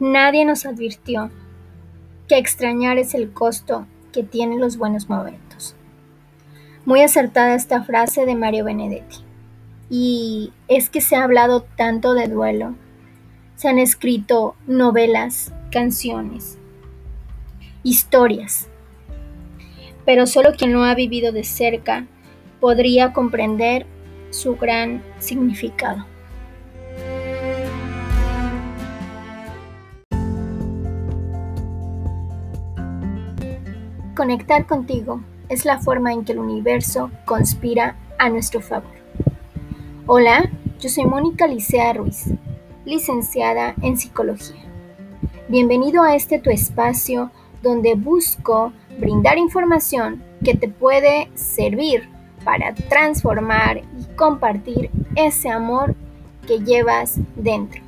Nadie nos advirtió que extrañar es el costo que tienen los buenos momentos. Muy acertada esta frase de Mario Benedetti. Y es que se ha hablado tanto de duelo. Se han escrito novelas, canciones, historias. Pero solo quien lo ha vivido de cerca podría comprender su gran significado. Conectar contigo es la forma en que el universo conspira a nuestro favor. Hola, yo soy Mónica Licea Ruiz, licenciada en psicología. Bienvenido a este tu espacio donde busco brindar información que te puede servir para transformar y compartir ese amor que llevas dentro.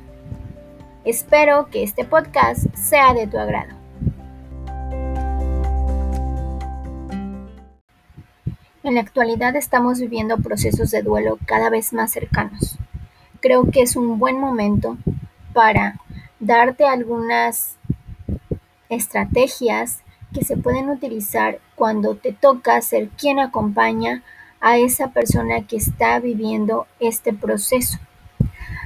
Espero que este podcast sea de tu agrado. En la actualidad estamos viviendo procesos de duelo cada vez más cercanos. Creo que es un buen momento para darte algunas estrategias que se pueden utilizar cuando te toca ser quien acompaña a esa persona que está viviendo este proceso.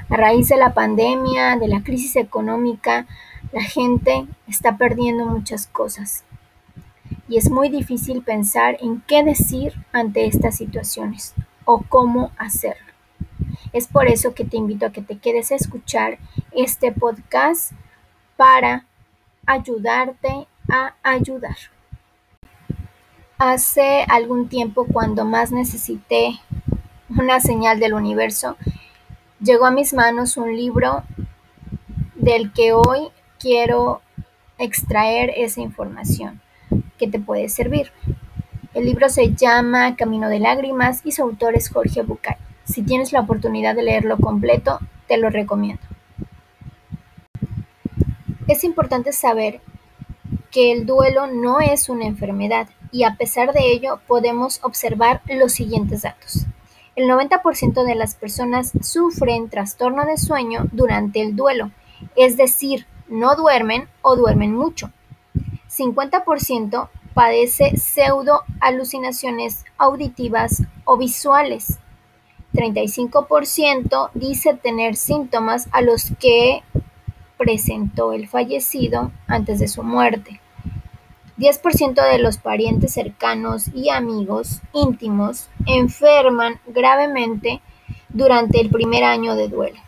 A raíz de la pandemia, de la crisis económica, la gente está perdiendo muchas cosas y es muy difícil pensar en qué decir ante estas situaciones o cómo hacerlo. Es por eso que te invito a que te quedes a escuchar este podcast para ayudarte a ayudar. Hace algún tiempo cuando más necesité una señal del universo, llegó a mis manos un libro del que hoy quiero extraer esa información que te puede servir. El libro se llama Camino de Lágrimas y su autor es Jorge Bucay. Si tienes la oportunidad de leerlo completo, te lo recomiendo. Es importante saber que el duelo no es una enfermedad y a pesar de ello podemos observar los siguientes datos. El 90% de las personas sufren trastorno de sueño durante el duelo, es decir, no duermen o duermen mucho. 50% padece pseudo-alucinaciones auditivas o visuales. 35% dice tener síntomas a los que presentó el fallecido antes de su muerte. 10% de los parientes cercanos y amigos íntimos enferman gravemente durante el primer año de duelo.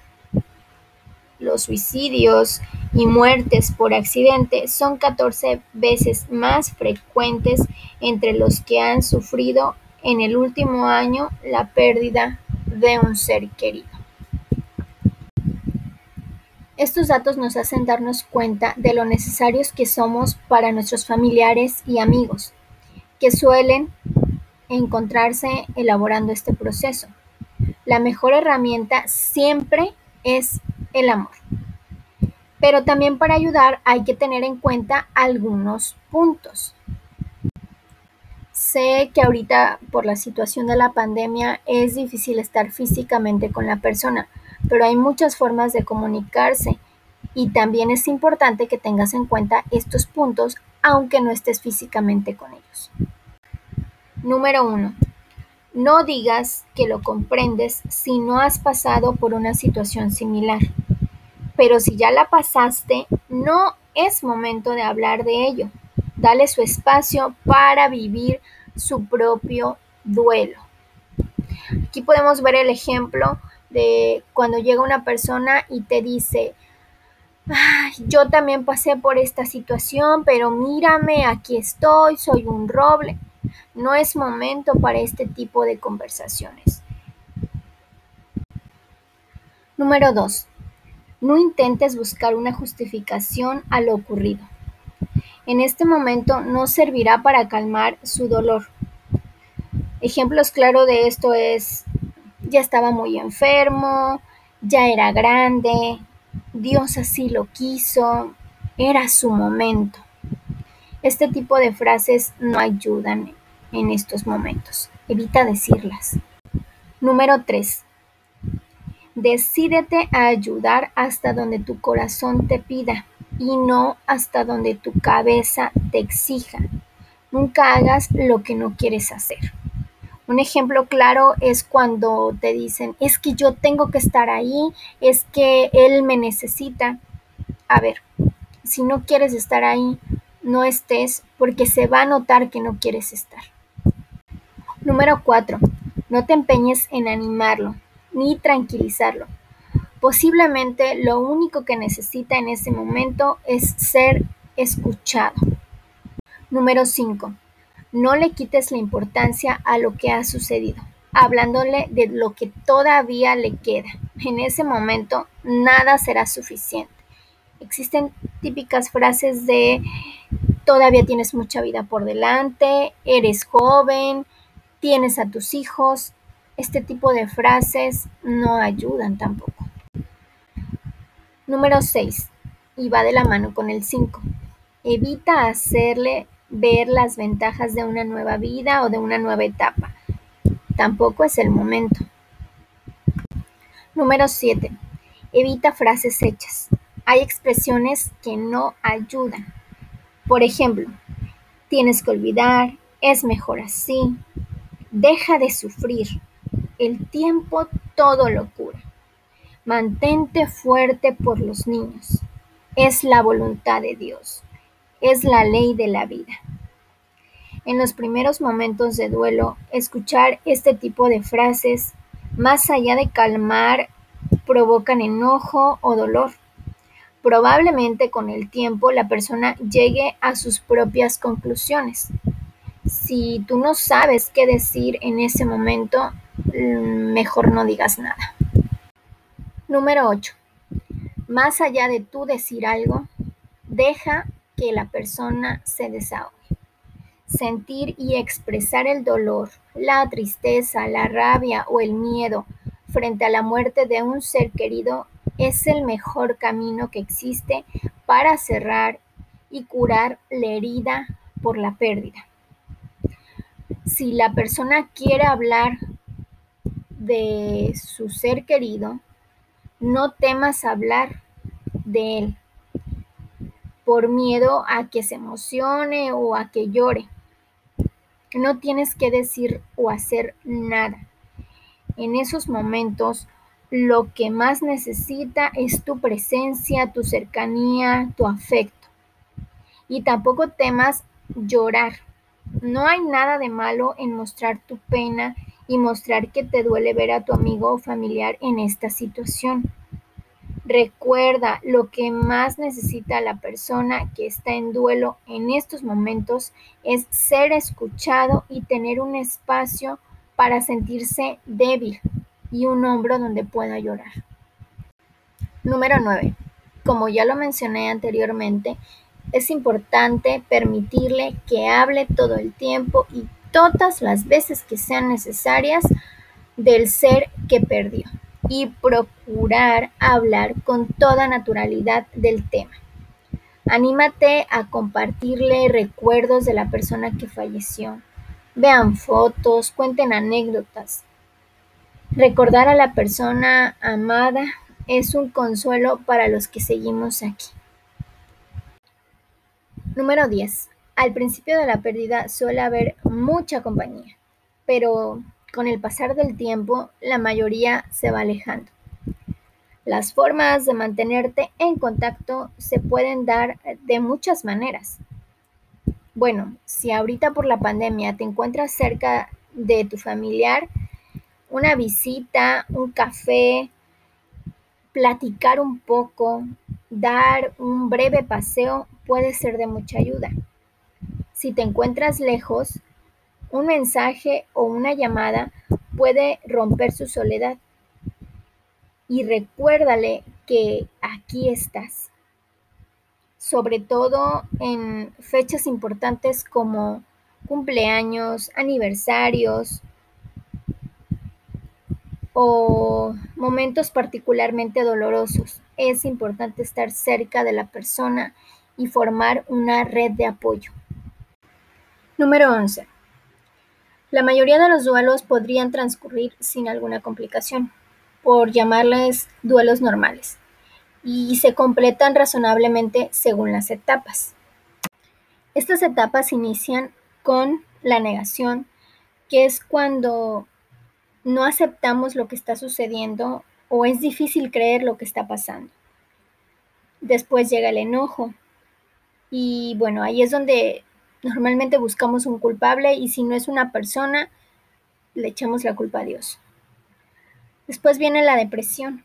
Los suicidios y muertes por accidente son 14 veces más frecuentes entre los que han sufrido en el último año la pérdida de un ser querido. Estos datos nos hacen darnos cuenta de lo necesarios que somos para nuestros familiares y amigos, que suelen encontrarse elaborando este proceso. La mejor herramienta siempre es el amor. Pero también para ayudar hay que tener en cuenta algunos puntos. Sé que ahorita por la situación de la pandemia es difícil estar físicamente con la persona, pero hay muchas formas de comunicarse y también es importante que tengas en cuenta estos puntos aunque no estés físicamente con ellos. Número 1. No digas que lo comprendes si no has pasado por una situación similar. Pero si ya la pasaste, no es momento de hablar de ello. Dale su espacio para vivir su propio duelo. Aquí podemos ver el ejemplo de cuando llega una persona y te dice, yo también pasé por esta situación, pero mírame, aquí estoy, soy un roble. No es momento para este tipo de conversaciones. Número 2. No intentes buscar una justificación a lo ocurrido. En este momento no servirá para calmar su dolor. Ejemplos claros de esto es, ya estaba muy enfermo, ya era grande, Dios así lo quiso, era su momento. Este tipo de frases no ayudan en estos momentos. Evita decirlas. Número 3. Decídete a ayudar hasta donde tu corazón te pida. y no hasta donde tu cabeza te exija. Nunca hagas lo que no quieres hacer. Un ejemplo claro es cuando te dicen, es que yo tengo que estar ahí, es que él me necesita. A ver, si no quieres estar ahí, no estés porque se va a notar que no quieres estar. Número 4. No te empeñes en animarlo ni tranquilizarlo. Posiblemente lo único que necesita en ese momento es ser escuchado. Número 5. No le quites la importancia a lo que ha sucedido, hablándole de lo que todavía le queda. En ese momento nada será suficiente. Existen típicas frases de todavía tienes mucha vida por delante, eres joven, tienes a tus hijos. Este tipo de frases no ayudan tampoco. Número 6. Y va de la mano con el 5. Evita hacerle ver las ventajas de una nueva vida o de una nueva etapa. Tampoco es el momento. Número 7. Evita frases hechas. Hay expresiones que no ayudan. Por ejemplo, tienes que olvidar, es mejor así, deja de sufrir, el tiempo todo lo cura. Mantente fuerte por los niños. Es la voluntad de Dios. Es la ley de la vida. En los primeros momentos de duelo, escuchar este tipo de frases, más allá de calmar, provocan enojo o dolor. Probablemente con el tiempo la persona llegue a sus propias conclusiones. Si tú no sabes qué decir en ese momento, mejor no digas nada. Número 8. Más allá de tú decir algo, deja que la persona se desahogue. Sentir y expresar el dolor, la tristeza, la rabia o el miedo frente a la muerte de un ser querido es el mejor camino que existe para cerrar y curar la herida por la pérdida. Si la persona quiere hablar de su ser querido, no temas hablar de él por miedo a que se emocione o a que llore. No tienes que decir o hacer nada. En esos momentos lo que más necesita es tu presencia, tu cercanía, tu afecto. Y tampoco temas llorar. No hay nada de malo en mostrar tu pena y mostrar que te duele ver a tu amigo o familiar en esta situación. Recuerda, lo que más necesita la persona que está en duelo en estos momentos es ser escuchado y tener un espacio para sentirse débil, y un hombro donde pueda llorar. Número 9. Como ya lo mencioné anteriormente, es importante permitirle que hable todo el tiempo y todas las veces que sean necesarias del ser que perdió y procurar hablar con toda naturalidad del tema. Anímate a compartirle recuerdos de la persona que falleció. Vean fotos, cuenten anécdotas. Recordar a la persona amada es un consuelo para los que seguimos aquí. Número 10. Al principio de la pérdida suele haber mucha compañía, pero con el pasar del tiempo la mayoría se va alejando. Las formas de mantenerte en contacto se pueden dar de muchas maneras. Bueno, si ahorita por la pandemia te encuentras cerca de tu familiar, una visita, un café, platicar un poco, dar un breve paseo puede ser de mucha ayuda. Si te encuentras lejos, un mensaje o una llamada puede romper su soledad. Y recuérdale que aquí estás. Sobre todo en fechas importantes como cumpleaños, aniversarios, o momentos particularmente dolorosos, es importante estar cerca de la persona y formar una red de apoyo. Número 11. La mayoría de los duelos podrían transcurrir sin alguna complicación, por llamarles duelos normales. y se completan razonablemente según las etapas. Estas etapas inician con la negación, que es cuando no aceptamos lo que está sucediendo o es difícil creer lo que está pasando. Después llega el enojo y bueno, ahí es donde normalmente buscamos un culpable y si no es una persona, le echamos la culpa a Dios. Después viene la depresión.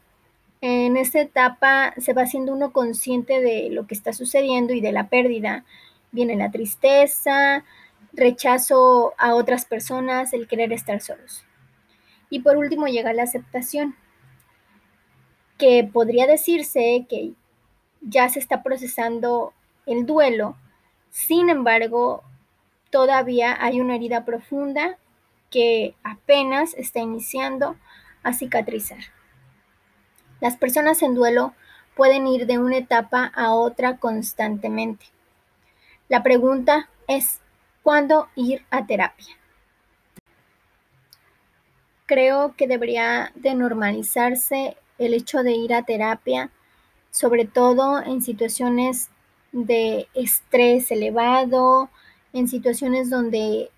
En esta etapa se va haciendo uno consciente de lo que está sucediendo y de la pérdida. Viene la tristeza, rechazo a otras personas, el querer estar solos. Y por último llega la aceptación, que podría decirse que ya se está procesando el duelo, sin embargo, todavía hay una herida profunda que apenas está iniciando a cicatrizar. Las personas en duelo pueden ir de una etapa a otra constantemente. La pregunta es, ¿cuándo ir a terapia? Creo que debería de normalizarse el hecho de ir a terapia, sobre todo en situaciones de estrés elevado, en situaciones donde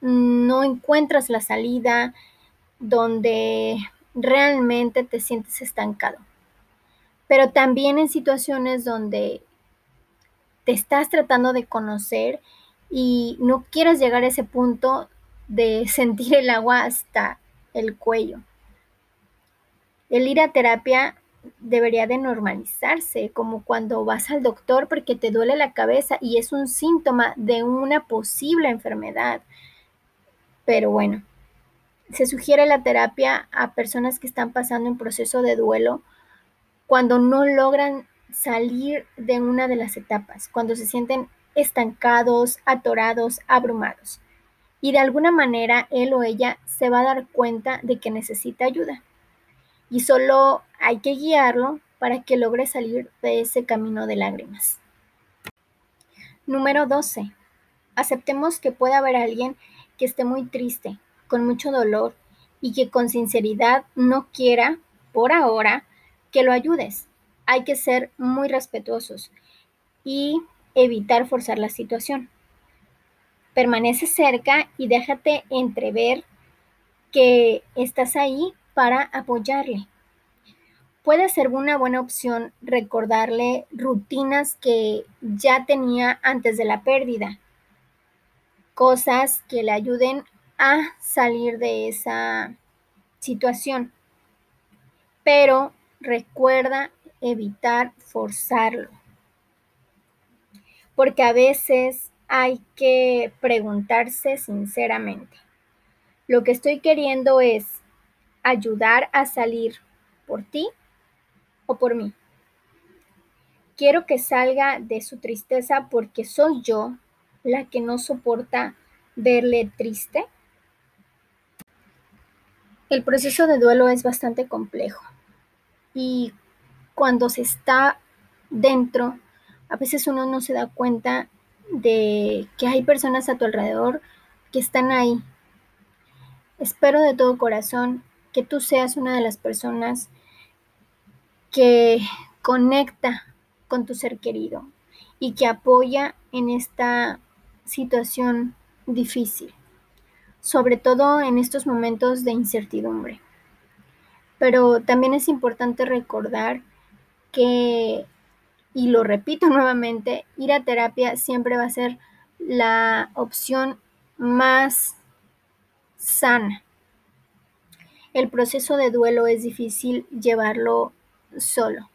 no encuentras la salida, donde realmente te sientes estancado. Pero también en situaciones donde te estás tratando de conocer y no quieres llegar a ese punto de sentir el agua hasta el cuello. El ir a terapia debería de normalizarse, como cuando vas al doctor porque te duele la cabeza y es un síntoma de una posible enfermedad. Pero bueno, se sugiere la terapia a personas que están pasando un proceso de duelo cuando no logran salir de una de las etapas, cuando se sienten estancados, atorados, abrumados. Y de alguna manera él o ella se va a dar cuenta de que necesita ayuda y solo hay que guiarlo para que logre salir de ese camino de lágrimas. Número 12. Aceptemos que puede haber alguien que esté muy triste, con mucho dolor y que con sinceridad no quiera, por ahora, que lo ayudes. Hay que ser muy respetuosos y evitar forzar la situación. Permanece cerca y déjate entrever que estás ahí para apoyarle. Puede ser una buena opción recordarle rutinas que ya tenía antes de la pérdida, cosas que le ayuden a salir de esa situación. Pero recuerda evitar forzarlo, porque a veces hay que preguntarse sinceramente, lo que estoy queriendo es ayudar a salir por ti o por mí. Quiero que salga de su tristeza porque soy yo la que no soporta verle triste. El proceso de duelo es bastante complejo y cuando se está dentro, a veces uno no se da cuenta de que hay personas a tu alrededor que están ahí. Espero de todo corazón que tú seas una de las personas que conecta con tu ser querido y que apoya en esta situación difícil, sobre todo en estos momentos de incertidumbre. Pero también es importante recordar que, y lo repito nuevamente, ir a terapia siempre va a ser la opción más sana el proceso de duelo es difícil llevarlo solo.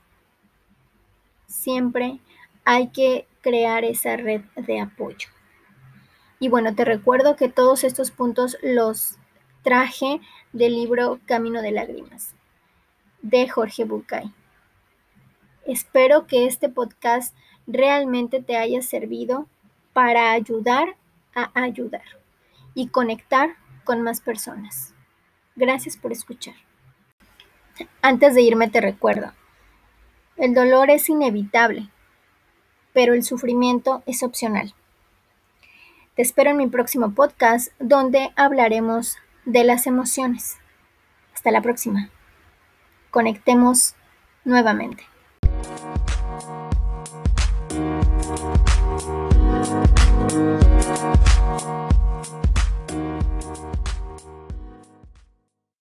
Siempre hay que crear esa red de apoyo. Y bueno, te recuerdo que todos estos puntos los traje del libro Camino de Lágrimas de Jorge Bucay. Espero que este podcast realmente te haya servido para ayudar a ayudar y conectar con más personas. Gracias por escuchar. Antes de irme te recuerdo, el dolor es inevitable, pero el sufrimiento es opcional. Te espero en mi próximo podcast donde hablaremos de las emociones. Hasta la próxima. Conectemos nuevamente.